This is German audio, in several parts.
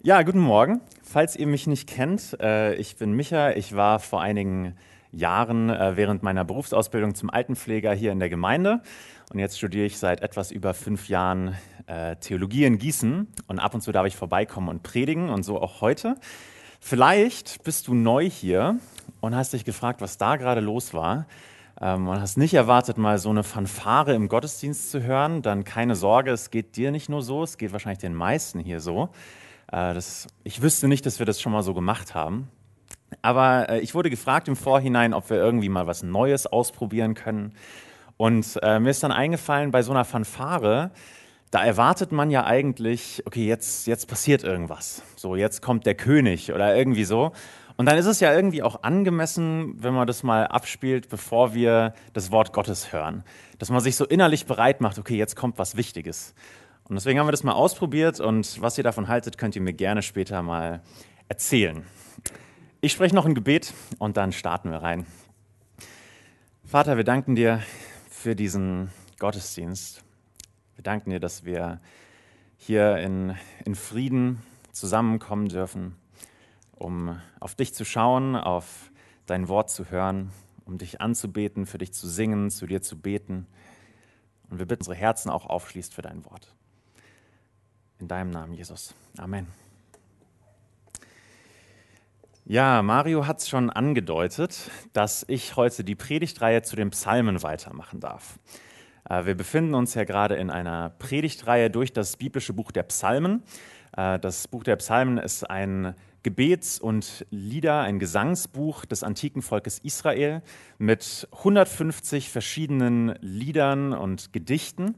Ja, guten Morgen. Falls ihr mich nicht kennt, äh, ich bin Micha. Ich war vor einigen Jahren äh, während meiner Berufsausbildung zum Altenpfleger hier in der Gemeinde. Und jetzt studiere ich seit etwas über fünf Jahren äh, Theologie in Gießen. Und ab und zu darf ich vorbeikommen und predigen und so auch heute. Vielleicht bist du neu hier und hast dich gefragt, was da gerade los war. Ähm, und hast nicht erwartet, mal so eine Fanfare im Gottesdienst zu hören. Dann keine Sorge, es geht dir nicht nur so, es geht wahrscheinlich den meisten hier so. Äh, das, ich wüsste nicht, dass wir das schon mal so gemacht haben. Aber äh, ich wurde gefragt im Vorhinein, ob wir irgendwie mal was Neues ausprobieren können. Und äh, mir ist dann eingefallen, bei so einer Fanfare, da erwartet man ja eigentlich, okay, jetzt, jetzt passiert irgendwas. So, jetzt kommt der König oder irgendwie so. Und dann ist es ja irgendwie auch angemessen, wenn man das mal abspielt, bevor wir das Wort Gottes hören. Dass man sich so innerlich bereit macht, okay, jetzt kommt was Wichtiges. Und deswegen haben wir das mal ausprobiert und was ihr davon haltet, könnt ihr mir gerne später mal erzählen. Ich spreche noch ein Gebet und dann starten wir rein. Vater, wir danken dir für diesen Gottesdienst. Wir danken dir, dass wir hier in, in Frieden zusammenkommen dürfen, um auf dich zu schauen, auf dein Wort zu hören, um dich anzubeten, für dich zu singen, zu dir zu beten. Und wir bitten, unsere Herzen auch aufschließt für dein Wort. In deinem Namen, Jesus. Amen. Ja, Mario hat es schon angedeutet, dass ich heute die Predigtreihe zu den Psalmen weitermachen darf. Äh, wir befinden uns ja gerade in einer Predigtreihe durch das biblische Buch der Psalmen. Äh, das Buch der Psalmen ist ein Gebets- und Lieder, ein Gesangsbuch des antiken Volkes Israel mit 150 verschiedenen Liedern und Gedichten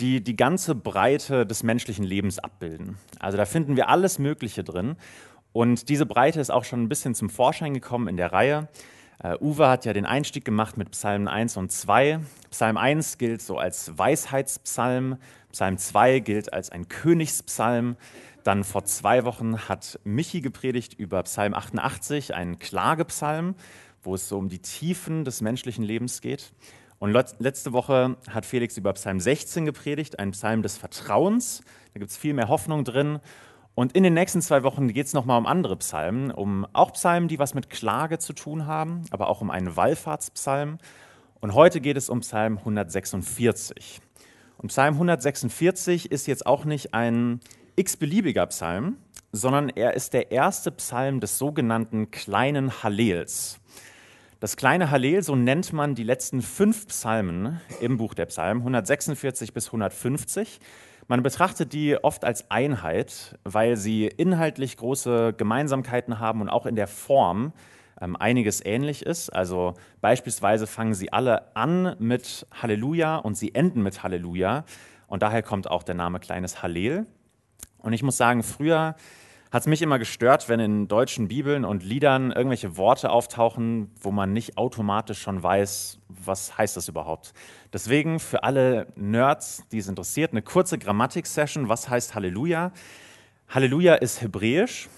die die ganze Breite des menschlichen Lebens abbilden. Also da finden wir alles Mögliche drin. Und diese Breite ist auch schon ein bisschen zum Vorschein gekommen in der Reihe. Uh, Uwe hat ja den Einstieg gemacht mit Psalmen 1 und 2. Psalm 1 gilt so als Weisheitspsalm, Psalm 2 gilt als ein Königspsalm. Dann vor zwei Wochen hat Michi gepredigt über Psalm 88, einen Klagepsalm, wo es so um die Tiefen des menschlichen Lebens geht. Und letzte Woche hat Felix über Psalm 16 gepredigt, ein Psalm des Vertrauens. Da gibt es viel mehr Hoffnung drin. Und in den nächsten zwei Wochen geht es nochmal um andere Psalmen, um auch Psalmen, die was mit Klage zu tun haben, aber auch um einen Wallfahrtspsalm. Und heute geht es um Psalm 146. Und Psalm 146 ist jetzt auch nicht ein x-beliebiger Psalm, sondern er ist der erste Psalm des sogenannten kleinen Hallels. Das kleine Hallel, so nennt man die letzten fünf Psalmen im Buch der Psalmen, 146 bis 150. Man betrachtet die oft als Einheit, weil sie inhaltlich große Gemeinsamkeiten haben und auch in der Form ähm, einiges ähnlich ist. Also beispielsweise fangen sie alle an mit Halleluja und sie enden mit Halleluja. Und daher kommt auch der Name Kleines Hallel. Und ich muss sagen, früher hat es mich immer gestört, wenn in deutschen Bibeln und Liedern irgendwelche Worte auftauchen, wo man nicht automatisch schon weiß, was heißt das überhaupt. Deswegen für alle Nerds, die es interessiert, eine kurze Grammatik-Session. Was heißt Halleluja? Halleluja ist hebräisch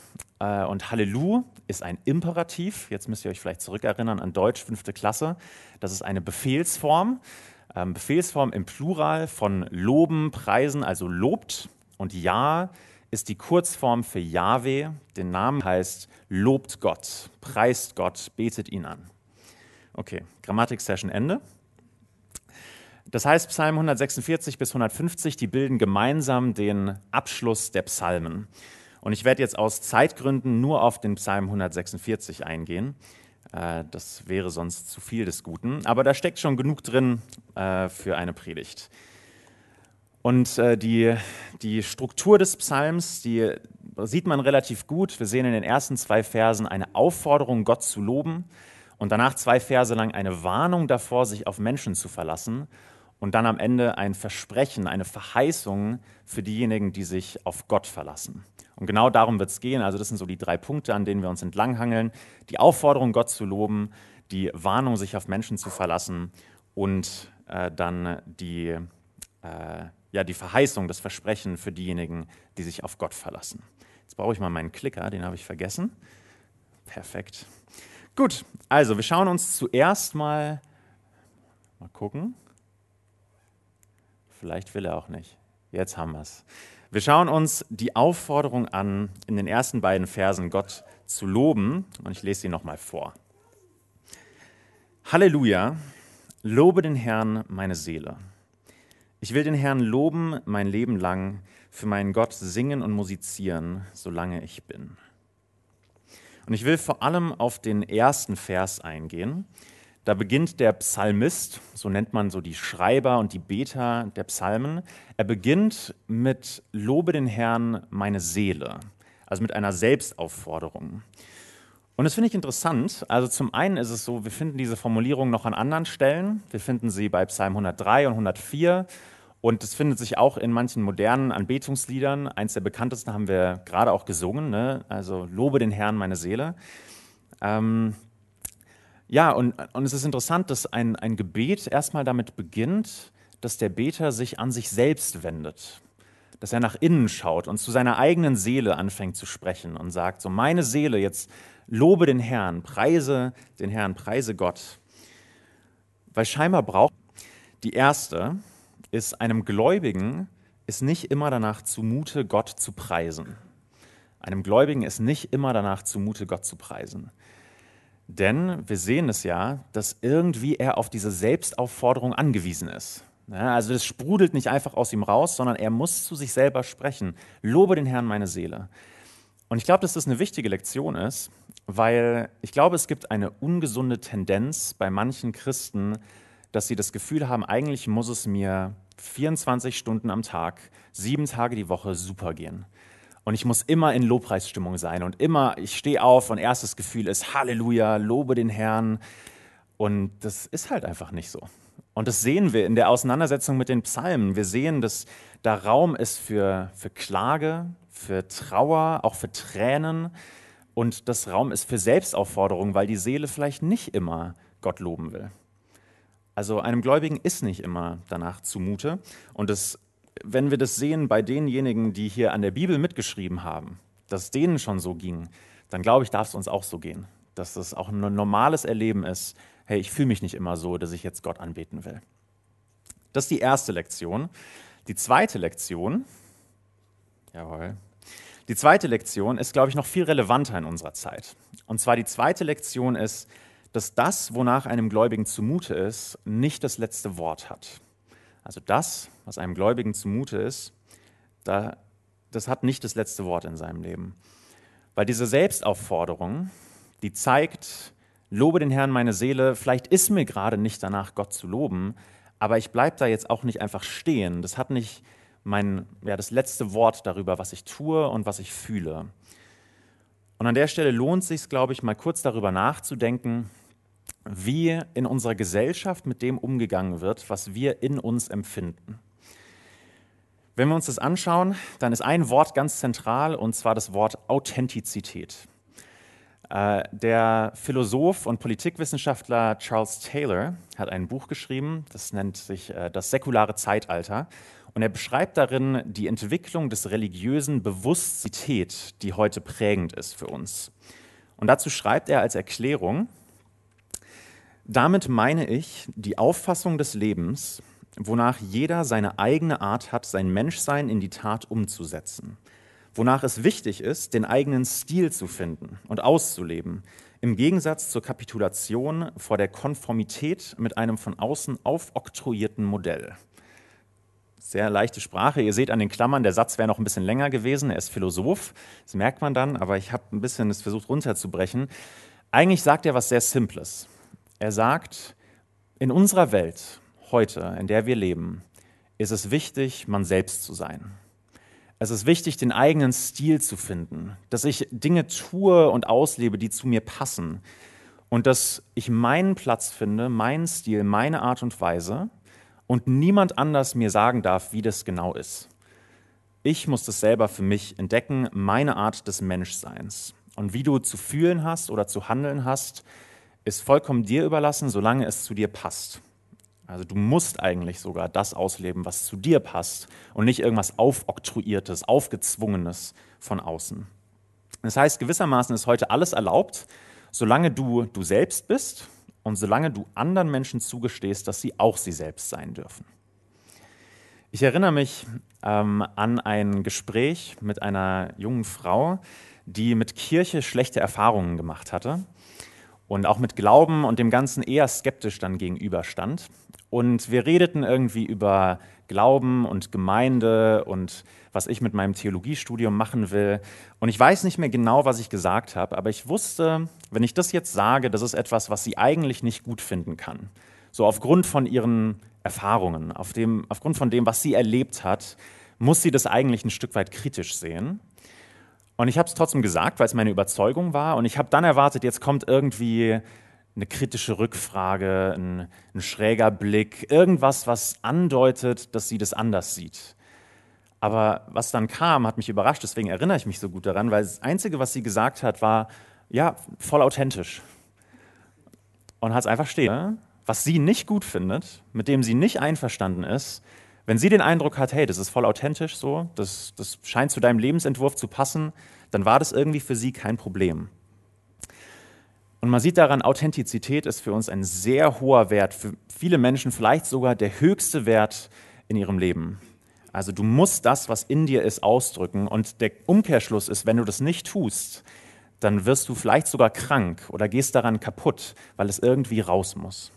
äh, und Hallelu ist ein Imperativ. Jetzt müsst ihr euch vielleicht zurückerinnern an Deutsch, fünfte Klasse. Das ist eine Befehlsform. Ähm, Befehlsform im Plural von loben, preisen, also lobt und ja ist die Kurzform für Yahweh. Den Namen heißt lobt Gott, preist Gott, betet ihn an. Okay, Grammatik-Session Ende. Das heißt, Psalm 146 bis 150, die bilden gemeinsam den Abschluss der Psalmen. Und ich werde jetzt aus Zeitgründen nur auf den Psalm 146 eingehen. Äh, das wäre sonst zu viel des Guten. Aber da steckt schon genug drin äh, für eine Predigt. Und äh, die, die Struktur des Psalms, die sieht man relativ gut. Wir sehen in den ersten zwei Versen eine Aufforderung, Gott zu loben und danach zwei Verse lang eine Warnung davor, sich auf Menschen zu verlassen und dann am Ende ein Versprechen, eine Verheißung für diejenigen, die sich auf Gott verlassen. Und genau darum wird es gehen. Also das sind so die drei Punkte, an denen wir uns entlanghangeln. Die Aufforderung, Gott zu loben, die Warnung, sich auf Menschen zu verlassen und äh, dann die, äh, ja, die Verheißung, das Versprechen für diejenigen, die sich auf Gott verlassen. Jetzt brauche ich mal meinen Klicker, den habe ich vergessen. Perfekt. Gut, also wir schauen uns zuerst mal, mal gucken. Vielleicht will er auch nicht. Jetzt haben wir es. Wir schauen uns die Aufforderung an, in den ersten beiden Versen Gott zu loben. Und ich lese sie nochmal vor. Halleluja, lobe den Herrn meine Seele. Ich will den Herrn loben mein Leben lang, für meinen Gott singen und musizieren, solange ich bin. Und ich will vor allem auf den ersten Vers eingehen. Da beginnt der Psalmist, so nennt man so die Schreiber und die Beter der Psalmen. Er beginnt mit Lobe den Herrn meine Seele, also mit einer Selbstaufforderung. Und das finde ich interessant. Also zum einen ist es so, wir finden diese Formulierung noch an anderen Stellen. Wir finden sie bei Psalm 103 und 104 und es findet sich auch in manchen modernen Anbetungsliedern. Eins der bekanntesten haben wir gerade auch gesungen, ne? also Lobe den Herrn meine Seele. Ähm, ja, und, und es ist interessant, dass ein, ein Gebet erstmal damit beginnt, dass der Beter sich an sich selbst wendet, dass er nach innen schaut und zu seiner eigenen Seele anfängt zu sprechen und sagt, so meine Seele, jetzt lobe den Herrn, preise den Herrn, preise Gott. Weil scheinbar braucht die erste ist, einem Gläubigen ist nicht immer danach zumute, Gott zu preisen. Einem Gläubigen ist nicht immer danach zumute, Gott zu preisen. Denn wir sehen es ja, dass irgendwie er auf diese Selbstaufforderung angewiesen ist. Ja, also es sprudelt nicht einfach aus ihm raus, sondern er muss zu sich selber sprechen. Lobe den Herrn meine Seele. Und ich glaube, dass das eine wichtige Lektion ist, weil ich glaube, es gibt eine ungesunde Tendenz bei manchen Christen, dass sie das Gefühl haben, eigentlich muss es mir 24 Stunden am Tag, sieben Tage die Woche super gehen. Und ich muss immer in Lobpreisstimmung sein und immer, ich stehe auf und erstes Gefühl ist Halleluja, lobe den Herrn. Und das ist halt einfach nicht so. Und das sehen wir in der Auseinandersetzung mit den Psalmen. Wir sehen, dass da Raum ist für, für Klage, für Trauer, auch für Tränen. Und das Raum ist für Selbstaufforderung, weil die Seele vielleicht nicht immer Gott loben will. Also einem Gläubigen ist nicht immer danach zumute. Und das wenn wir das sehen bei denjenigen, die hier an der Bibel mitgeschrieben haben, dass es denen schon so ging, dann glaube ich, darf es uns auch so gehen. Dass es auch ein normales Erleben ist, hey, ich fühle mich nicht immer so, dass ich jetzt Gott anbeten will. Das ist die erste Lektion. Die zweite Lektion, jawohl, die zweite Lektion ist, glaube ich, noch viel relevanter in unserer Zeit. Und zwar die zweite Lektion ist, dass das, wonach einem Gläubigen zumute ist, nicht das letzte Wort hat. Also das, was einem Gläubigen zumute ist, da, das hat nicht das letzte Wort in seinem Leben. Weil diese Selbstaufforderung, die zeigt, lobe den Herrn meine Seele, vielleicht ist mir gerade nicht danach, Gott zu loben, aber ich bleibe da jetzt auch nicht einfach stehen. Das hat nicht mein, ja, das letzte Wort darüber, was ich tue und was ich fühle. Und an der Stelle lohnt es sich, glaube ich, mal kurz darüber nachzudenken, wie in unserer Gesellschaft mit dem umgegangen wird, was wir in uns empfinden. Wenn wir uns das anschauen, dann ist ein Wort ganz zentral, und zwar das Wort Authentizität. Äh, der Philosoph und Politikwissenschaftler Charles Taylor hat ein Buch geschrieben, das nennt sich äh, Das säkulare Zeitalter. Und er beschreibt darin die Entwicklung des religiösen Bewusstsein, die heute prägend ist für uns. Und dazu schreibt er als Erklärung, damit meine ich die Auffassung des Lebens, wonach jeder seine eigene Art hat, sein Menschsein in die Tat umzusetzen, wonach es wichtig ist, den eigenen Stil zu finden und auszuleben, im Gegensatz zur Kapitulation vor der Konformität mit einem von außen aufoktroyierten Modell. Sehr leichte Sprache. Ihr seht an den Klammern, der Satz wäre noch ein bisschen länger gewesen. Er ist Philosoph, das merkt man dann, aber ich habe ein bisschen es versucht runterzubrechen. Eigentlich sagt er was sehr Simples. Er sagt, in unserer Welt heute, in der wir leben, ist es wichtig, man selbst zu sein. Es ist wichtig, den eigenen Stil zu finden, dass ich Dinge tue und auslebe, die zu mir passen und dass ich meinen Platz finde, meinen Stil, meine Art und Weise und niemand anders mir sagen darf, wie das genau ist. Ich muss das selber für mich entdecken, meine Art des Menschseins. Und wie du zu fühlen hast oder zu handeln hast, ist vollkommen dir überlassen, solange es zu dir passt. Also du musst eigentlich sogar das ausleben, was zu dir passt und nicht irgendwas aufoktroyiertes, aufgezwungenes von außen. Das heißt, gewissermaßen ist heute alles erlaubt, solange du du selbst bist und solange du anderen Menschen zugestehst, dass sie auch sie selbst sein dürfen. Ich erinnere mich ähm, an ein Gespräch mit einer jungen Frau, die mit Kirche schlechte Erfahrungen gemacht hatte und auch mit Glauben und dem Ganzen eher skeptisch dann gegenüberstand. Und wir redeten irgendwie über Glauben und Gemeinde und was ich mit meinem Theologiestudium machen will. Und ich weiß nicht mehr genau, was ich gesagt habe, aber ich wusste, wenn ich das jetzt sage, das ist etwas, was sie eigentlich nicht gut finden kann. So aufgrund von ihren Erfahrungen, auf dem, aufgrund von dem, was sie erlebt hat, muss sie das eigentlich ein Stück weit kritisch sehen. Und ich habe es trotzdem gesagt, weil es meine Überzeugung war. Und ich habe dann erwartet, jetzt kommt irgendwie eine kritische Rückfrage, ein, ein, schräger Blick, irgendwas, was andeutet, dass sie das anders sieht. Aber was dann kam, hat mich überrascht, deswegen erinnere ich mich so gut daran, weil das Einzige, was sie gesagt hat, war, ja, voll authentisch. Und hat es einfach stehen was sie nicht gut findet, mit dem sie nicht einverstanden ist, wenn sie den Eindruck hat, hey, das ist voll authentisch so, das, das scheint zu deinem Lebensentwurf zu passen, dann war das irgendwie für sie kein Problem. Und man sieht daran, Authentizität ist für uns ein sehr hoher Wert, für viele Menschen vielleicht sogar der höchste Wert in ihrem Leben. Also du musst das, was in dir ist, ausdrücken. Und der Umkehrschluss ist, wenn du das nicht tust, dann wirst du vielleicht sogar krank oder gehst daran kaputt, weil es irgendwie raus muss.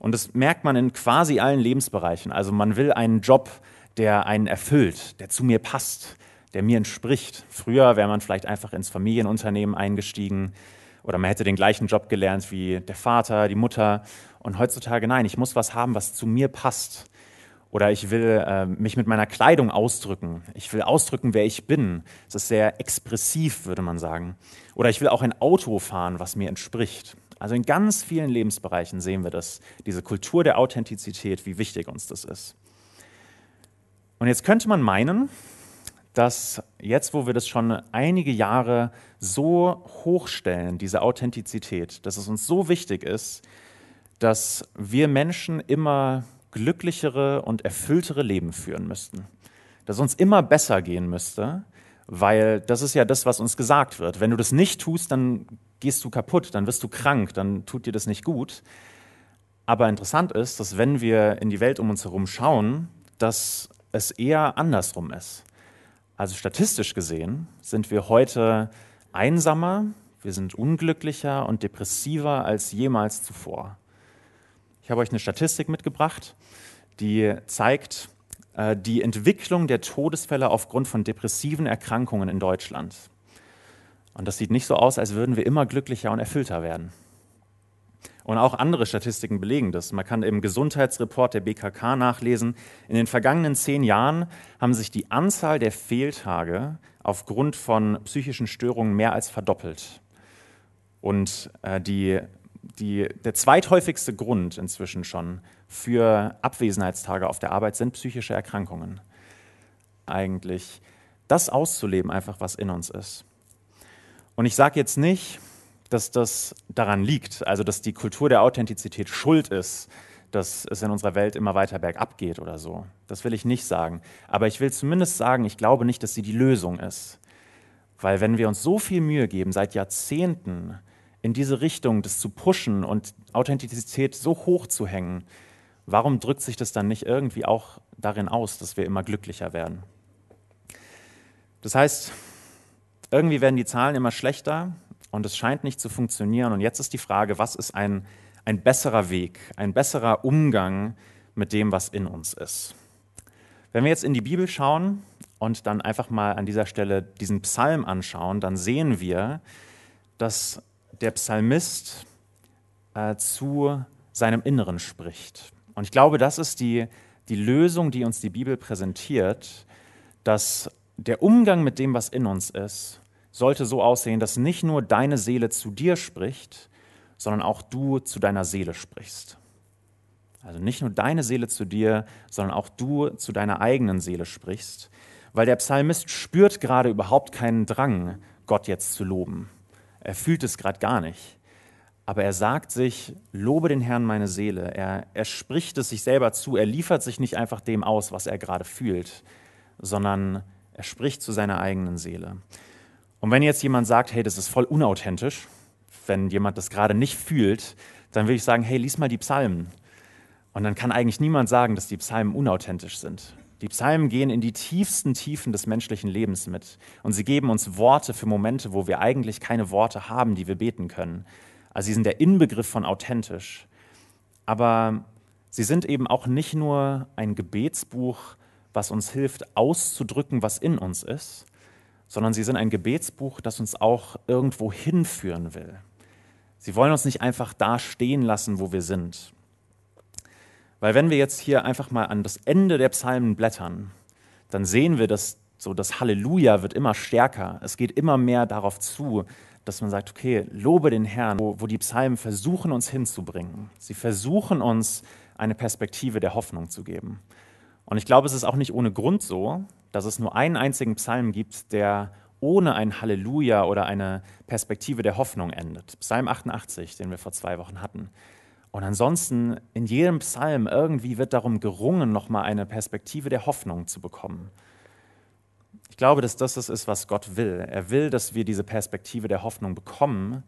Und das merkt man in quasi allen Lebensbereichen. Also man will einen Job, der einen erfüllt, der zu mir passt, der mir entspricht. Früher wäre man vielleicht einfach ins Familienunternehmen eingestiegen oder man hätte den gleichen Job gelernt wie der Vater, die Mutter. Und heutzutage nein, ich muss was haben, was zu mir passt. Oder ich will äh, mich mit meiner Kleidung ausdrücken. Ich will ausdrücken, wer ich bin. Das ist sehr expressiv, würde man sagen. Oder ich will auch ein Auto fahren, was mir entspricht. Also in ganz vielen Lebensbereichen sehen wir das, diese Kultur der Authentizität, wie wichtig uns das ist. Und jetzt könnte man meinen, dass jetzt, wo wir das schon einige Jahre so hochstellen, diese Authentizität, dass es uns so wichtig ist, dass wir Menschen immer glücklichere und erfülltere Leben führen müssten. Dass uns immer besser gehen müsste, weil das ist ja das, was uns gesagt wird. Wenn du das nicht tust, dann gehst du kaputt, dann wirst du krank, dann tut dir das nicht gut. Aber interessant ist, dass wenn wir in die Welt um uns herum schauen, dass es eher andersrum ist. Also statistisch gesehen sind wir heute einsamer, wir sind unglücklicher und depressiver als jemals zuvor. Ich habe euch eine Statistik mitgebracht, die zeigt äh, die Entwicklung der Todesfälle aufgrund von depressiven Erkrankungen in Deutschland. Und das sieht nicht so aus, als würden wir immer glücklicher und erfüllter werden. Und auch andere Statistiken belegen das. Man kann im Gesundheitsreport der BKK nachlesen, in den vergangenen zehn Jahren haben sich die Anzahl der Fehltage aufgrund von psychischen Störungen mehr als verdoppelt. Und äh, die, die, der zweithäufigste Grund inzwischen schon für Abwesenheitstage auf der Arbeit sind psychische Erkrankungen. Eigentlich das auszuleben, einfach was in uns ist. Und ich sage jetzt nicht, dass das daran liegt, also dass die Kultur der Authentizität schuld ist, dass es in unserer Welt immer weiter bergab geht oder so. Das will ich nicht sagen. Aber ich will zumindest sagen, ich glaube nicht, dass sie die Lösung ist. Weil wenn wir uns so viel Mühe geben, seit Jahrzehnten in diese Richtung, das zu pushen und Authentizität so hoch zu hängen, warum drückt sich das dann nicht irgendwie auch darin aus, dass wir immer glücklicher werden? Das heißt, irgendwie werden die Zahlen immer schlechter und es scheint nicht zu funktionieren. Und jetzt ist die Frage, was ist ein, ein besserer Weg, ein besserer Umgang mit dem, was in uns ist? Wenn wir jetzt in die Bibel schauen und dann einfach mal an dieser Stelle diesen Psalm anschauen, dann sehen wir, dass der Psalmist äh, zu seinem Inneren spricht. Und ich glaube, das ist die, die Lösung, die uns die Bibel präsentiert, dass der Umgang mit dem, was in uns ist, sollte so aussehen, dass nicht nur deine Seele zu dir spricht, sondern auch du zu deiner Seele sprichst. Also nicht nur deine Seele zu dir, sondern auch du zu deiner eigenen Seele sprichst, weil der Psalmist spürt gerade überhaupt keinen Drang, Gott jetzt zu loben. Er fühlt es gerade gar nicht. Aber er sagt sich, lobe den Herrn meine Seele. Er, er spricht es sich selber zu. Er liefert sich nicht einfach dem aus, was er gerade fühlt, sondern er spricht zu seiner eigenen Seele. Und wenn jetzt jemand sagt, hey, das ist voll unauthentisch, wenn jemand das gerade nicht fühlt, dann würde ich sagen, hey, lies mal die Psalmen. Und dann kann eigentlich niemand sagen, dass die Psalmen unauthentisch sind, Die Psalmen gehen in die tiefsten Tiefen des menschlichen Lebens mit und sie geben uns Worte für Momente, wo wir eigentlich keine Worte haben, die wir beten können. Also sie sind der Inbegriff von authentisch. Aber sie sind eben auch nicht nur ein Gebetsbuch, was uns hilft auszudrücken, was in uns ist, sondern sie sind ein Gebetsbuch, das uns auch irgendwo hinführen will. Sie wollen uns nicht einfach da stehen lassen, wo wir sind. Weil wenn wir jetzt hier einfach mal an das Ende der Psalmen blättern, dann sehen wir, dass so das Halleluja wird immer stärker. Es geht immer mehr darauf zu, dass man sagt, okay, lobe den Herrn, wo, wo die Psalmen versuchen, uns hinzubringen. Sie versuchen uns eine Perspektive der Hoffnung zu geben. Und ich glaube, es ist auch nicht ohne Grund so, dass es nur einen einzigen Psalm gibt, der ohne ein Halleluja oder eine Perspektive der Hoffnung endet. Psalm 88, den wir vor zwei Wochen hatten. Und ansonsten in jedem Psalm irgendwie wird darum gerungen, nochmal eine Perspektive der Hoffnung zu bekommen. Ich glaube, dass das das ist, was Gott will. Er will, dass wir diese Perspektive der Hoffnung bekommen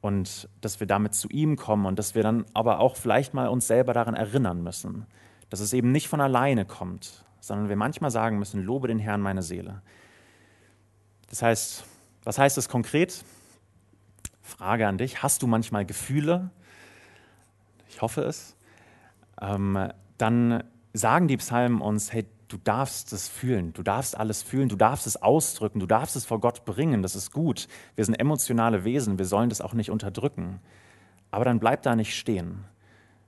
und dass wir damit zu ihm kommen und dass wir dann aber auch vielleicht mal uns selber daran erinnern müssen, dass es eben nicht von alleine kommt, sondern wir manchmal sagen müssen, lobe den Herrn meine Seele. Das heißt, was heißt es konkret? Frage an dich, hast du manchmal Gefühle, ich hoffe es, ähm, dann sagen die Psalmen uns, hey, du darfst es fühlen, du darfst alles fühlen, du darfst es ausdrücken, du darfst es vor Gott bringen, das ist gut. Wir sind emotionale Wesen, wir sollen das auch nicht unterdrücken. Aber dann bleib da nicht stehen,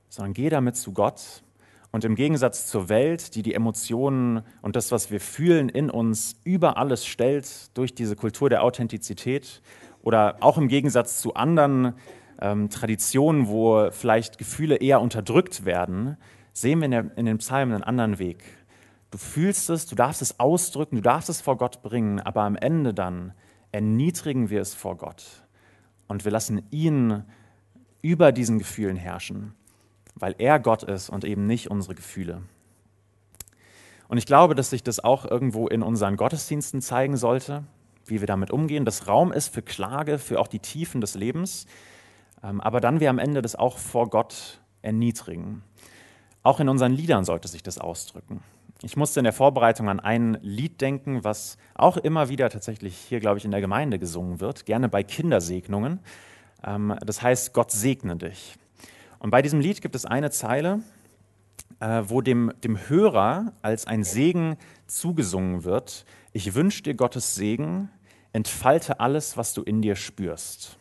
sondern geh damit zu Gott. Und im Gegensatz zur Welt, die die Emotionen und das, was wir fühlen, in uns über alles stellt durch diese Kultur der Authentizität, oder auch im Gegensatz zu anderen ähm, Traditionen, wo vielleicht Gefühle eher unterdrückt werden, sehen wir in, der, in den Psalmen einen anderen Weg. Du fühlst es, du darfst es ausdrücken, du darfst es vor Gott bringen, aber am Ende dann erniedrigen wir es vor Gott und wir lassen ihn über diesen Gefühlen herrschen, weil er Gott ist und eben nicht unsere Gefühle. Und ich glaube, dass sich das auch irgendwo in unseren Gottesdiensten zeigen sollte, wie wir damit umgehen. Das Raum ist für Klage, für auch die Tiefen des Lebens. Ähm, aber dann wir am Ende das auch vor Gott erniedrigen. Auch in unseren Liedern sollte sich das ausdrücken. Ich musste in der Vorbereitung an ein Lied denken, was auch immer wieder tatsächlich hier, glaube ich, in der Gemeinde gesungen wird, gerne bei Kindersegnungen. Ähm, das heißt, Gott segne dich. Und bei diesem Lied gibt es eine Zeile, äh, wo dem, dem Hörer als ein Segen zugesungen wird. Ich wünsche dir Gottes Segen, entfalte alles, was du in dir spürst.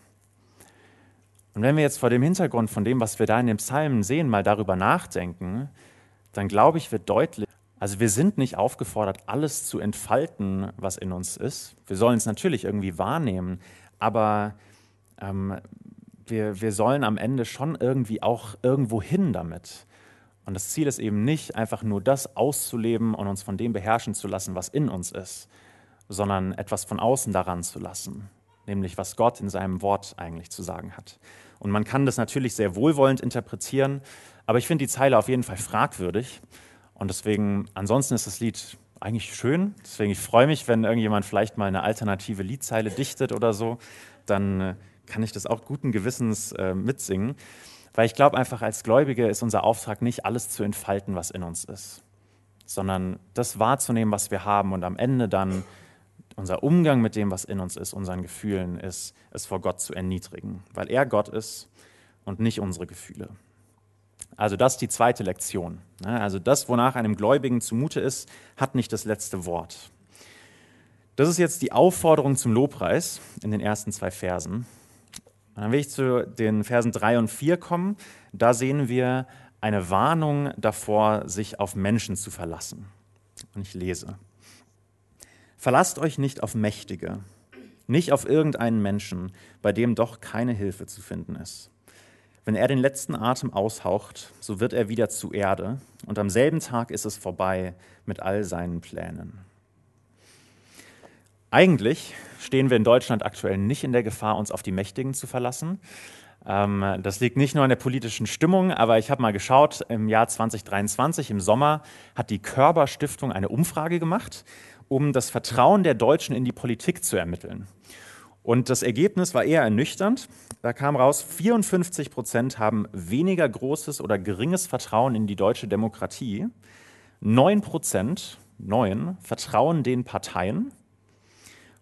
Und wenn wir jetzt vor dem Hintergrund von dem, was wir da in den Psalmen sehen, mal darüber nachdenken, dann glaube ich, wird deutlich, also wir sind nicht aufgefordert, alles zu entfalten, was in uns ist. Wir sollen es natürlich irgendwie wahrnehmen, aber ähm, wir, wir sollen am Ende schon irgendwie auch irgendwo hin damit. Und das Ziel ist eben nicht einfach nur das auszuleben und uns von dem beherrschen zu lassen, was in uns ist, sondern etwas von außen daran zu lassen, nämlich was Gott in seinem Wort eigentlich zu sagen hat. Und man kann das natürlich sehr wohlwollend interpretieren, aber ich finde die Zeile auf jeden Fall fragwürdig. Und deswegen, ansonsten ist das Lied eigentlich schön. Deswegen, ich freue mich, wenn irgendjemand vielleicht mal eine alternative Liedzeile dichtet oder so, dann äh, kann ich das auch guten Gewissens äh, mitsingen. Weil ich glaube einfach, als Gläubige ist unser Auftrag nicht alles zu entfalten, was in uns ist, sondern das wahrzunehmen, was wir haben und am Ende dann unser Umgang mit dem, was in uns ist, unseren Gefühlen ist, es vor Gott zu erniedrigen, weil er Gott ist und nicht unsere Gefühle. Also das ist die zweite Lektion. Ne? Also das, wonach einem Gläubigen zumute ist, hat nicht das letzte Wort. Das ist jetzt die Aufforderung zum Lobpreis in den ersten zwei Versen. Und dann will ich zu den Versen drei und vier kommen. Da sehen wir eine Warnung davor, sich auf Menschen zu verlassen. Und ich lese. Verlasst euch nicht auf Mächtige, nicht auf irgendeinen Menschen, bei dem doch keine Hilfe zu finden ist. Wenn er den letzten Atem aushaucht, so wird er wieder zu Erde, und am selben Tag ist es vorbei mit all seinen Plänen. Eigentlich stehen wir in Deutschland aktuell nicht in der Gefahr, uns auf die Mächtigen zu verlassen. Ähm, das liegt nicht nur an der politischen Stimmung, aber ich habe mal geschaut, im Jahr 2023, im Sommer, hat die Körber Stiftung eine Umfrage gemacht um das Vertrauen der Deutschen in die Politik zu ermitteln. Und das Ergebnis war eher ernüchternd. Da kam raus, 54 Prozent haben weniger großes oder geringes Vertrauen in die deutsche Demokratie, 9 Prozent, 9, vertrauen den Parteien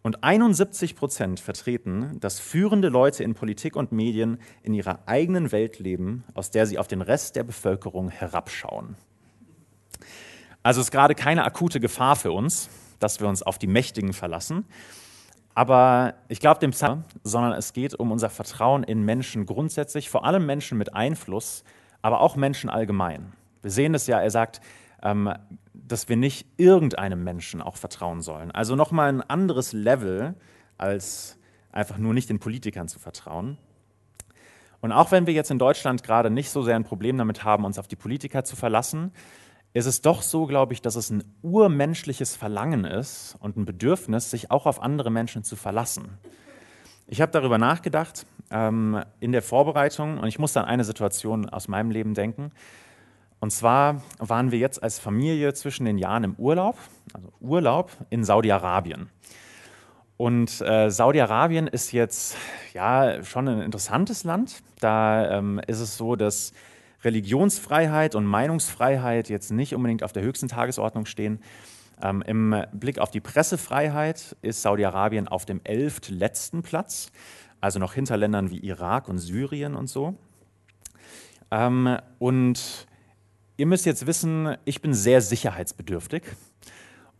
und 71 Prozent vertreten, dass führende Leute in Politik und Medien in ihrer eigenen Welt leben, aus der sie auf den Rest der Bevölkerung herabschauen. Also ist gerade keine akute Gefahr für uns, dass wir uns auf die Mächtigen verlassen. Aber ich glaube dem Psalm, sondern es geht um unser Vertrauen in Menschen grundsätzlich, vor allem Menschen mit Einfluss, aber auch Menschen allgemein. Wir sehen es ja, er sagt, ähm, dass wir nicht irgendeinem Menschen auch vertrauen sollen. Also nochmal ein anderes Level, als einfach nur nicht den Politikern zu vertrauen. Und auch wenn wir jetzt in Deutschland gerade nicht so sehr ein Problem damit haben, uns auf die Politiker zu verlassen, ist es doch so, glaube ich, dass es ein urmenschliches Verlangen ist und ein Bedürfnis, sich auch auf andere Menschen zu verlassen. Ich habe darüber nachgedacht ähm, in der Vorbereitung und ich musste an eine Situation aus meinem Leben denken. Und zwar waren wir jetzt als Familie zwischen den Jahren im Urlaub, also Urlaub in Saudi-Arabien. Und äh, Saudi-Arabien ist jetzt ja schon ein interessantes Land. Da ähm, ist es so, dass Religionsfreiheit und Meinungsfreiheit jetzt nicht unbedingt auf der höchsten Tagesordnung stehen. Ähm, Im Blick auf die Pressefreiheit ist Saudi-Arabien auf dem elftletzten Platz, also noch hinter Ländern wie Irak und Syrien und so. Ähm, und ihr müsst jetzt wissen, ich bin sehr sicherheitsbedürftig.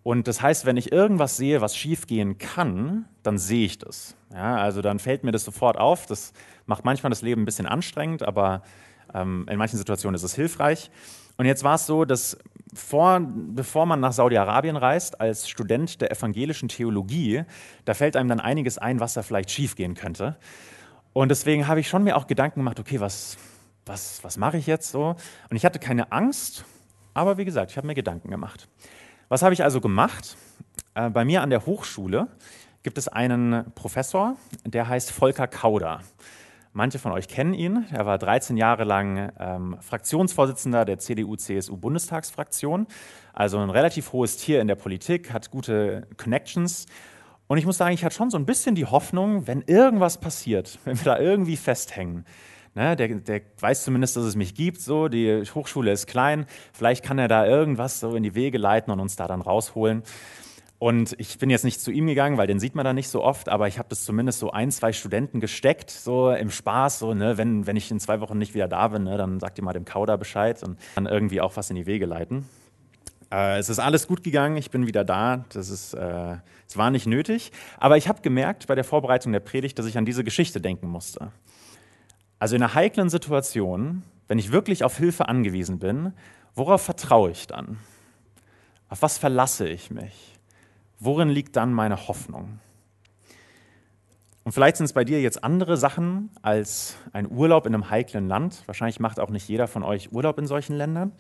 Und das heißt, wenn ich irgendwas sehe, was schiefgehen kann, dann sehe ich das. Ja, also dann fällt mir das sofort auf. Das macht manchmal das Leben ein bisschen anstrengend, aber ähm, in manchen Situationen ist es hilfreich. Und jetzt war es so, dass vor, bevor man nach Saudi-Arabien reist, als Student der evangelischen Theologie, da fällt einem dann einiges ein, was da vielleicht schiefgehen könnte. Und deswegen habe ich schon mir auch Gedanken gemacht, okay, was, was, was mache ich jetzt so? Und ich hatte keine Angst, aber wie gesagt, ich habe mir Gedanken gemacht. Was habe ich also gemacht? Äh, bei mir an der Hochschule gibt es einen Professor, der heißt Volker Kauder. Manche von euch kennen ihn. Er war 13 Jahre lang ähm, Fraktionsvorsitzender der CDU-CSU-Bundestagsfraktion, also ein relativ hohes Tier in der Politik, hat gute Connections. Und ich muss sagen, ich hatte schon so ein bisschen die Hoffnung, wenn irgendwas passiert, wenn wir da irgendwie festhängen, Ne, der, der, weiß zumindest, dass es mich gibt. So, die Hochschule ist klein. Vielleicht kann er da irgendwas so in die Wege leiten und uns da dann rausholen. Und ich bin jetzt nicht zu ihm gegangen, weil den sieht man da nicht so oft, aber ich habe das zumindest so ein, zwei Studenten gesteckt, so im Spaß, so, ne, wenn, wenn ich in zwei Wochen nicht wieder da bin, ne, dann sagt ihr mal dem Kauder Bescheid und dann irgendwie auch was in die Wege leiten. Äh, es ist alles gut gegangen, ich bin wieder da, das ist, äh, es war nicht nötig, aber ich habe gemerkt bei der Vorbereitung der Predigt, dass ich an diese Geschichte denken musste. Also in einer heiklen Situation, wenn ich wirklich auf Hilfe angewiesen bin, worauf vertraue ich dann? Auf was verlasse ich mich? Worin liegt dann meine Hoffnung? Und vielleicht sind es bei dir jetzt andere Sachen als ein Urlaub in einem heiklen Land. Wahrscheinlich macht auch nicht jeder von euch Urlaub in solchen Ländern.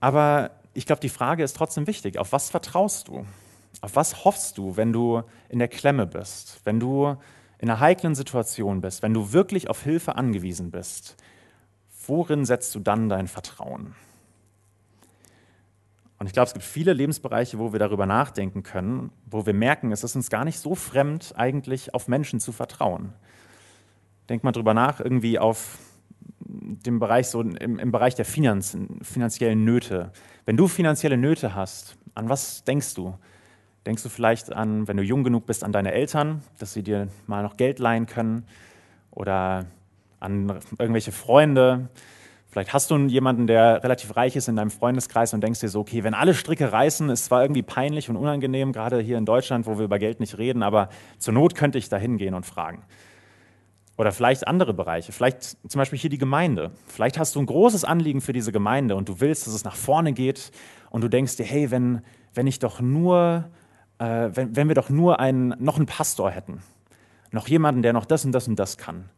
Aber ich glaube, die Frage ist trotzdem wichtig. Auf was vertraust du? Auf was hoffst du, wenn du in der Klemme bist? Wenn du in einer heiklen Situation bist, wenn du wirklich auf Hilfe angewiesen bist, worin setzt du dann dein Vertrauen? Und ich glaube, es gibt viele Lebensbereiche, wo wir darüber nachdenken können, wo wir merken, es ist uns gar nicht so fremd, eigentlich auf Menschen zu vertrauen. Denk mal drüber nach, irgendwie auf dem Bereich, so im, im Bereich der Finanz, finanziellen Nöte. Wenn du finanzielle Nöte hast, an was denkst du? Denkst du vielleicht an, wenn du jung genug bist, an deine Eltern, dass sie dir mal noch Geld leihen können? Oder an irgendwelche Freunde? Vielleicht hast du jemanden, der relativ reich ist in deinem Freundeskreis und denkst dir so, okay, wenn alle Stricke reißen, ist zwar irgendwie peinlich und unangenehm, gerade hier in Deutschland, wo wir über Geld nicht reden, aber zur Not könnte ich da hingehen und fragen. Oder vielleicht andere Bereiche, vielleicht zum Beispiel hier die Gemeinde. Vielleicht hast du ein großes Anliegen für diese Gemeinde und du willst, dass es nach vorne geht und du denkst dir, hey, wenn, wenn ich doch nur äh, wenn, wenn wir doch nur einen, noch einen Pastor hätten, noch jemanden, der noch das und das und das kann,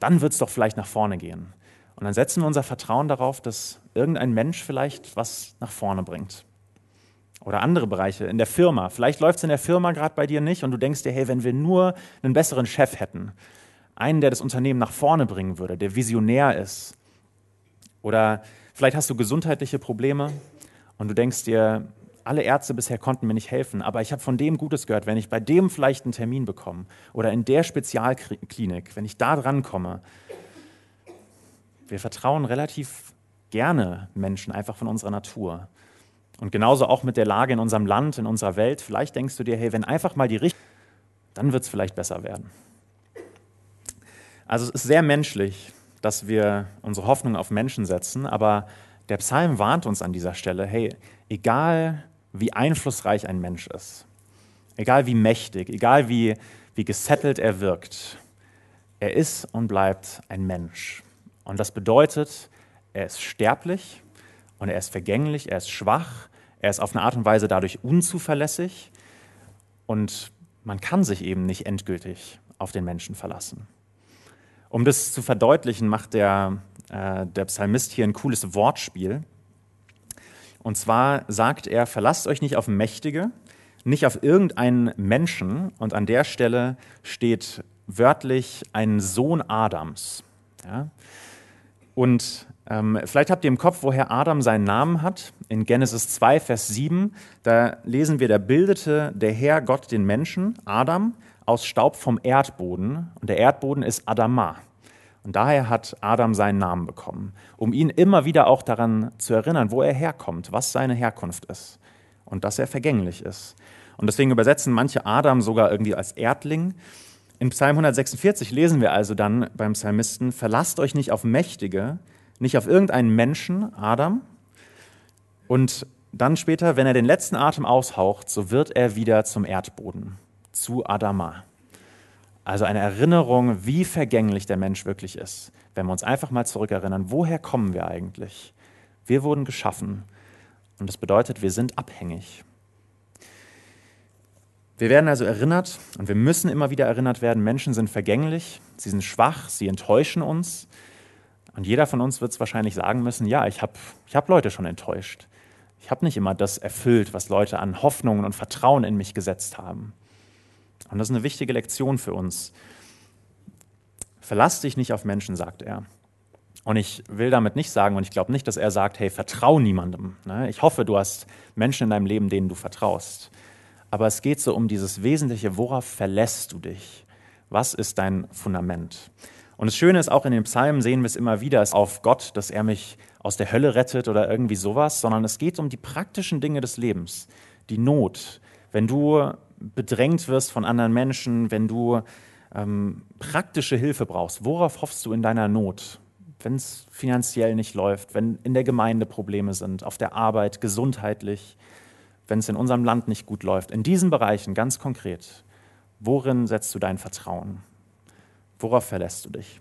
dann wird es doch vielleicht nach vorne gehen. Und dann setzen wir unser Vertrauen darauf, dass irgendein Mensch vielleicht was nach vorne bringt. Oder andere Bereiche in der Firma. Vielleicht läuft es in der Firma gerade bei dir nicht und du denkst dir, hey, wenn wir nur einen besseren Chef hätten, einen, der das Unternehmen nach vorne bringen würde, der visionär ist. Oder vielleicht hast du gesundheitliche Probleme und du denkst dir, alle Ärzte bisher konnten mir nicht helfen, aber ich habe von dem Gutes gehört, wenn ich bei dem vielleicht einen Termin bekomme oder in der Spezialklinik, wenn ich da drankomme. Wir vertrauen relativ gerne Menschen einfach von unserer Natur. Und genauso auch mit der Lage in unserem Land, in unserer Welt. Vielleicht denkst du dir, hey, wenn einfach mal die Richtung, dann wird es vielleicht besser werden. Also es ist sehr menschlich, dass wir unsere Hoffnung auf Menschen setzen, aber der Psalm warnt uns an dieser Stelle, hey, egal wie einflussreich ein Mensch ist, egal wie mächtig, egal wie, wie gesettelt er wirkt, er ist und bleibt ein Mensch. Und das bedeutet, er ist sterblich und er ist vergänglich, er ist schwach, er ist auf eine Art und Weise dadurch unzuverlässig und man kann sich eben nicht endgültig auf den Menschen verlassen. Um das zu verdeutlichen, macht der, äh, der Psalmist hier ein cooles Wortspiel. Und zwar sagt er, verlasst euch nicht auf Mächtige, nicht auf irgendeinen Menschen. Und an der Stelle steht wörtlich ein Sohn Adams. Ja? Und ähm, vielleicht habt ihr im Kopf, woher Adam seinen Namen hat. In Genesis 2, Vers 7, da lesen wir, da bildete der Herr Gott den Menschen, Adam, aus Staub vom Erdboden. Und der Erdboden ist Adama. Und daher hat Adam seinen Namen bekommen, um ihn immer wieder auch daran zu erinnern, wo er herkommt, was seine Herkunft ist und dass er vergänglich ist. Und deswegen übersetzen manche Adam sogar irgendwie als Erdling. In Psalm 146 lesen wir also dann beim Psalmisten, verlasst euch nicht auf Mächtige, nicht auf irgendeinen Menschen, Adam. Und dann später, wenn er den letzten Atem aushaucht, so wird er wieder zum Erdboden, zu Adama. Also eine Erinnerung, wie vergänglich der Mensch wirklich ist. Wenn wir uns einfach mal zurückerinnern, woher kommen wir eigentlich? Wir wurden geschaffen und das bedeutet, wir sind abhängig. Wir werden also erinnert und wir müssen immer wieder erinnert werden, Menschen sind vergänglich, sie sind schwach, sie enttäuschen uns, und jeder von uns wird es wahrscheinlich sagen müssen, ja, ich habe ich hab Leute schon enttäuscht. Ich habe nicht immer das erfüllt, was Leute an Hoffnungen und Vertrauen in mich gesetzt haben. Und das ist eine wichtige Lektion für uns. Verlass dich nicht auf Menschen, sagt er. Und ich will damit nicht sagen, und ich glaube nicht, dass er sagt, hey, vertrau niemandem. Ne? Ich hoffe, du hast Menschen in deinem Leben, denen du vertraust. Aber es geht so um dieses Wesentliche, worauf verlässt du dich? Was ist dein Fundament? Und das Schöne ist, auch in den Psalmen sehen wir es immer wieder, es ist auf Gott, dass er mich aus der Hölle rettet oder irgendwie sowas, sondern es geht um die praktischen Dinge des Lebens, die Not. Wenn du bedrängt wirst von anderen Menschen, wenn du ähm, praktische Hilfe brauchst, worauf hoffst du in deiner Not? Wenn es finanziell nicht läuft, wenn in der Gemeinde Probleme sind, auf der Arbeit, gesundheitlich, wenn es in unserem Land nicht gut läuft, in diesen Bereichen ganz konkret, worin setzt du dein Vertrauen? Worauf verlässt du dich?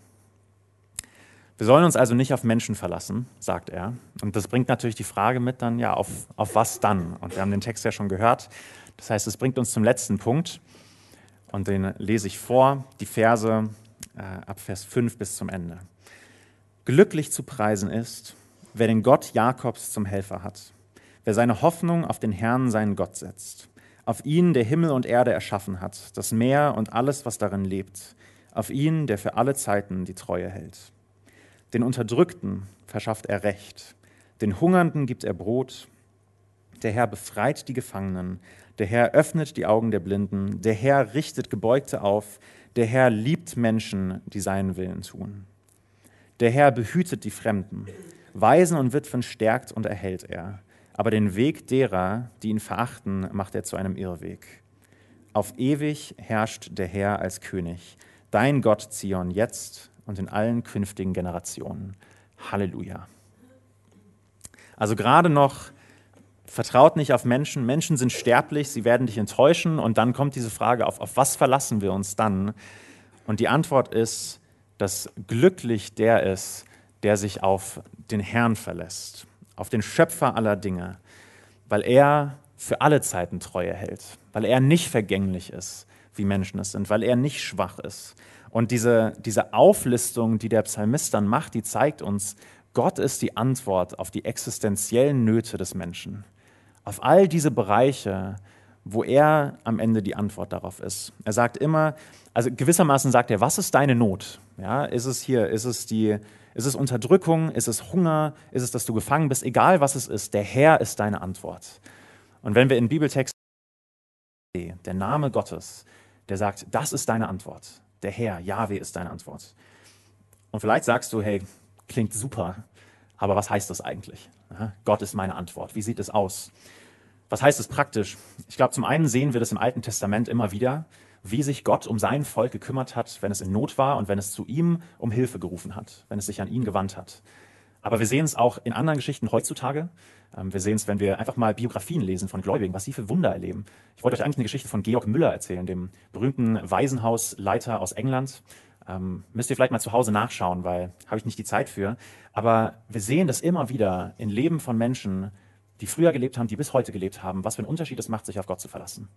Wir sollen uns also nicht auf Menschen verlassen, sagt er. Und das bringt natürlich die Frage mit dann, ja, auf, auf was dann? Und wir haben den Text ja schon gehört. Das heißt, es bringt uns zum letzten Punkt. Und den lese ich vor, die Verse äh, ab Vers 5 bis zum Ende. Glücklich zu preisen ist, wer den Gott Jakobs zum Helfer hat, wer seine Hoffnung auf den Herrn, seinen Gott setzt, auf ihn, der Himmel und Erde erschaffen hat, das Meer und alles, was darin lebt auf ihn, der für alle Zeiten die Treue hält. Den Unterdrückten verschafft er Recht, den Hungernden gibt er Brot. Der Herr befreit die Gefangenen, der Herr öffnet die Augen der Blinden, der Herr richtet Gebeugte auf, der Herr liebt Menschen, die seinen Willen tun. Der Herr behütet die Fremden, Waisen und Witwen stärkt und erhält er, aber den Weg derer, die ihn verachten, macht er zu einem Irrweg. Auf ewig herrscht der Herr als König dein Gott Zion jetzt und in allen künftigen Generationen. Halleluja. Also gerade noch, vertraut nicht auf Menschen. Menschen sind sterblich, sie werden dich enttäuschen. Und dann kommt diese Frage auf, auf was verlassen wir uns dann? Und die Antwort ist, dass glücklich der ist, der sich auf den Herrn verlässt, auf den Schöpfer aller Dinge, weil er für alle Zeiten Treue hält, weil er nicht vergänglich ist, wie Menschen es sind, weil er nicht schwach ist. Und diese, diese Auflistung, die der Psalmist dann macht, die zeigt uns, Gott ist die Antwort auf die existenziellen Nöte des Menschen. Auf all diese Bereiche, wo er am Ende die Antwort darauf ist. Er sagt immer, also gewissermaßen sagt er, was ist deine Not? Ja, ist es hier, ist es die, ist es Unterdrückung, ist es Hunger, ist es, dass du gefangen bist? Egal was es ist, der Herr ist deine Antwort. Und wenn wir in Bibeltext der Name Gottes, der sagt, das ist deine Antwort. Der Herr, Yahweh ist deine Antwort. Und vielleicht sagst du, hey, klingt super, Aber was heißt das eigentlich? Gott ist meine Antwort. Wie sieht es aus? Was heißt es praktisch? Ich glaube, zum einen sehen wir das im Alten Testament immer wieder, wie sich Gott um sein Volk gekümmert hat, wenn es in Not war und wenn es zu ihm um Hilfe gerufen hat, wenn es sich an ihn gewandt hat. Aber wir sehen es auch in anderen Geschichten heutzutage. Ähm, wir sehen es, wenn wir einfach mal Biografien lesen von Gläubigen, was sie für Wunder erleben. Ich wollte euch eigentlich eine Geschichte von Georg Müller erzählen, dem berühmten Waisenhausleiter aus England. Ähm, müsst ihr vielleicht mal zu Hause nachschauen, weil habe ich nicht die Zeit für. Aber wir sehen das immer wieder in Leben von Menschen, die früher gelebt haben, die bis heute gelebt haben, was für einen Unterschied es macht, sich auf Gott zu verlassen.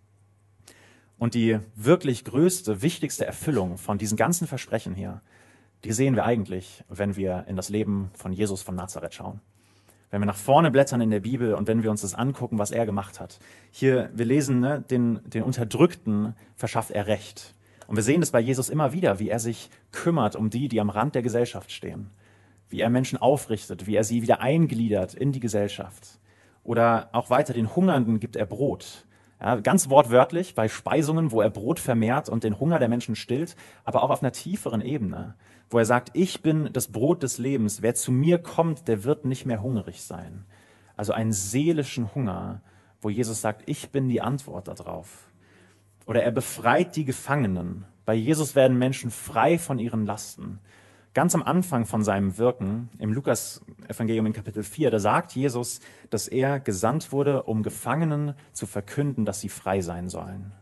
Und die wirklich größte, wichtigste Erfüllung von diesen ganzen Versprechen hier, die sehen wir eigentlich, wenn wir in das Leben von Jesus von Nazareth schauen. Wenn wir nach vorne blättern in der Bibel und wenn wir uns das angucken, was er gemacht hat. Hier, wir lesen, ne, den, den Unterdrückten verschafft er Recht. Und wir sehen das bei Jesus immer wieder, wie er sich kümmert um die, die am Rand der Gesellschaft stehen. Wie er Menschen aufrichtet, wie er sie wieder eingliedert in die Gesellschaft. Oder auch weiter, den Hungernden gibt er Brot. Ja, ganz wortwörtlich bei Speisungen, wo er Brot vermehrt und den Hunger der Menschen stillt, aber auch auf einer tieferen Ebene, wo er sagt, ich bin das Brot des Lebens. Wer zu mir kommt, der wird nicht mehr hungrig sein. Also einen seelischen Hunger, wo Jesus sagt, ich bin die Antwort darauf. Oder er befreit die Gefangenen. Bei Jesus werden Menschen frei von ihren Lasten. Ganz am Anfang von seinem Wirken, im Lukas-Evangelium in Kapitel 4, da sagt Jesus, dass er gesandt wurde, um Gefangenen zu verkünden, dass sie frei sein sollen.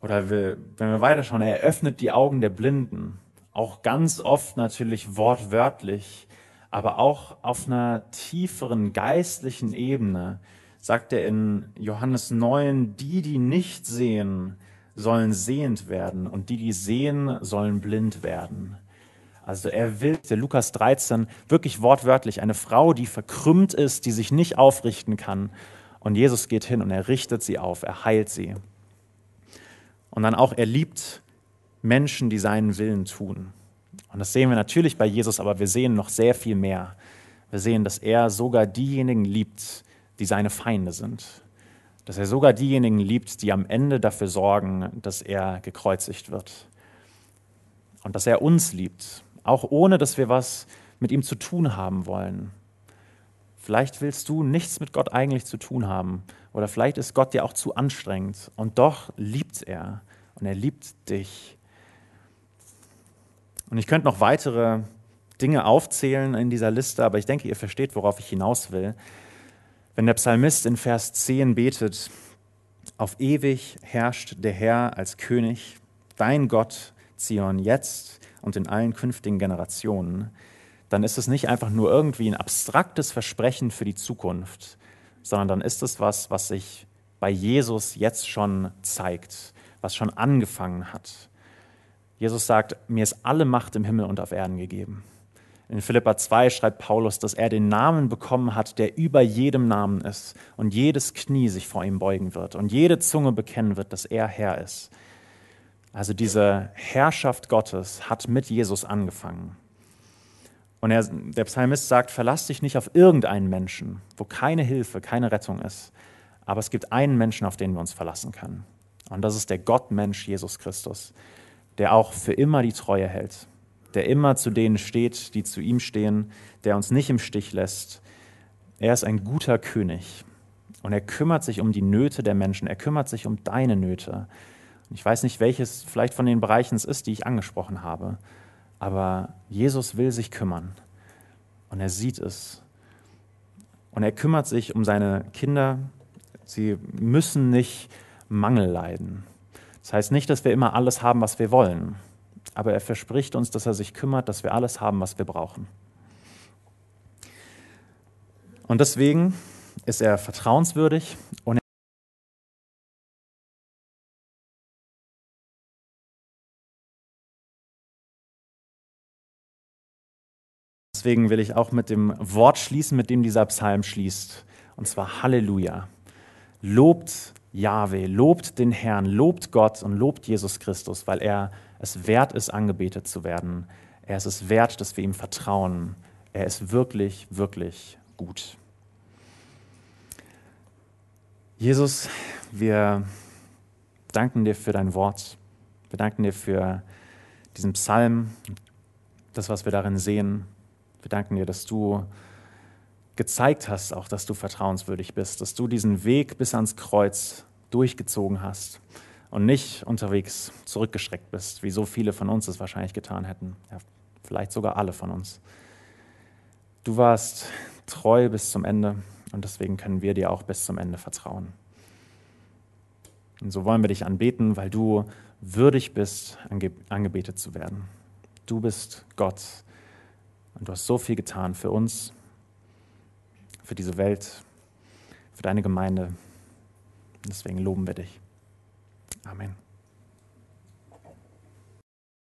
Oder wenn wir weiterschauen, er öffnet die Augen der Blinden. Auch ganz oft natürlich wortwörtlich, aber auch auf einer tieferen geistlichen Ebene sagt er in Johannes 9, die, die nicht sehen, sollen sehend werden und die, die sehen, sollen blind werden. Also er will, der Lukas 13, wirklich wortwörtlich, eine Frau, die verkrümmt ist, die sich nicht aufrichten kann. Und Jesus geht hin und er richtet sie auf, er heilt sie. Und dann auch, er liebt Menschen, die seinen Willen tun. Und das sehen wir natürlich bei Jesus, aber wir sehen noch sehr viel mehr. Wir sehen, dass er sogar diejenigen liebt, die seine Feinde sind dass er sogar diejenigen liebt, die am Ende dafür sorgen, dass er gekreuzigt wird. Und dass er uns liebt, auch ohne dass wir was mit ihm zu tun haben wollen. Vielleicht willst du nichts mit Gott eigentlich zu tun haben oder vielleicht ist Gott dir auch zu anstrengend und doch liebt er und er liebt dich. Und ich könnte noch weitere Dinge aufzählen in dieser Liste, aber ich denke, ihr versteht, worauf ich hinaus will. Wenn der Psalmist in Vers 10 betet, auf ewig herrscht der Herr als König, dein Gott, Zion, jetzt und in allen künftigen Generationen, dann ist es nicht einfach nur irgendwie ein abstraktes Versprechen für die Zukunft, sondern dann ist es was, was sich bei Jesus jetzt schon zeigt, was schon angefangen hat. Jesus sagt, mir ist alle Macht im Himmel und auf Erden gegeben. In Philippa 2 schreibt Paulus, dass er den Namen bekommen hat, der über jedem Namen ist und jedes Knie sich vor ihm beugen wird und jede Zunge bekennen wird, dass er Herr ist. Also diese Herrschaft Gottes hat mit Jesus angefangen. Und er, der Psalmist sagt, verlass dich nicht auf irgendeinen Menschen, wo keine Hilfe, keine Rettung ist. Aber es gibt einen Menschen, auf den wir uns verlassen können. Und das ist der Gottmensch Jesus Christus, der auch für immer die Treue hält der immer zu denen steht, die zu ihm stehen, der uns nicht im Stich lässt. Er ist ein guter König und er kümmert sich um die Nöte der Menschen, er kümmert sich um deine Nöte. Ich weiß nicht, welches vielleicht von den Bereichen es ist, die ich angesprochen habe, aber Jesus will sich kümmern und er sieht es. Und er kümmert sich um seine Kinder. Sie müssen nicht Mangel leiden. Das heißt nicht, dass wir immer alles haben, was wir wollen aber er verspricht uns, dass er sich kümmert, dass wir alles haben, was wir brauchen. Und deswegen ist er vertrauenswürdig und Deswegen will ich auch mit dem Wort schließen, mit dem dieser Psalm schließt. Und zwar Halleluja. Lobt Jahwe, lobt den Herrn, lobt Gott und lobt Jesus Christus, weil er es wert ist, angebetet zu werden. Er ist es wert, dass wir ihm vertrauen. Er ist wirklich, wirklich gut. Jesus, wir danken dir für dein Wort. Wir danken dir für diesen Psalm, das, was wir darin sehen. Wir danken dir, dass du gezeigt hast, auch dass du vertrauenswürdig bist, dass du diesen Weg bis ans Kreuz durchgezogen hast und nicht unterwegs zurückgeschreckt bist, wie so viele von uns es wahrscheinlich getan hätten. Ja, vielleicht sogar alle von uns. Du warst treu bis zum Ende und deswegen können wir dir auch bis zum Ende vertrauen. Und so wollen wir dich anbeten, weil du würdig bist, ange angebetet zu werden. Du bist Gott und du hast so viel getan für uns, für diese Welt, für deine Gemeinde. Deswegen loben wir dich. Amen.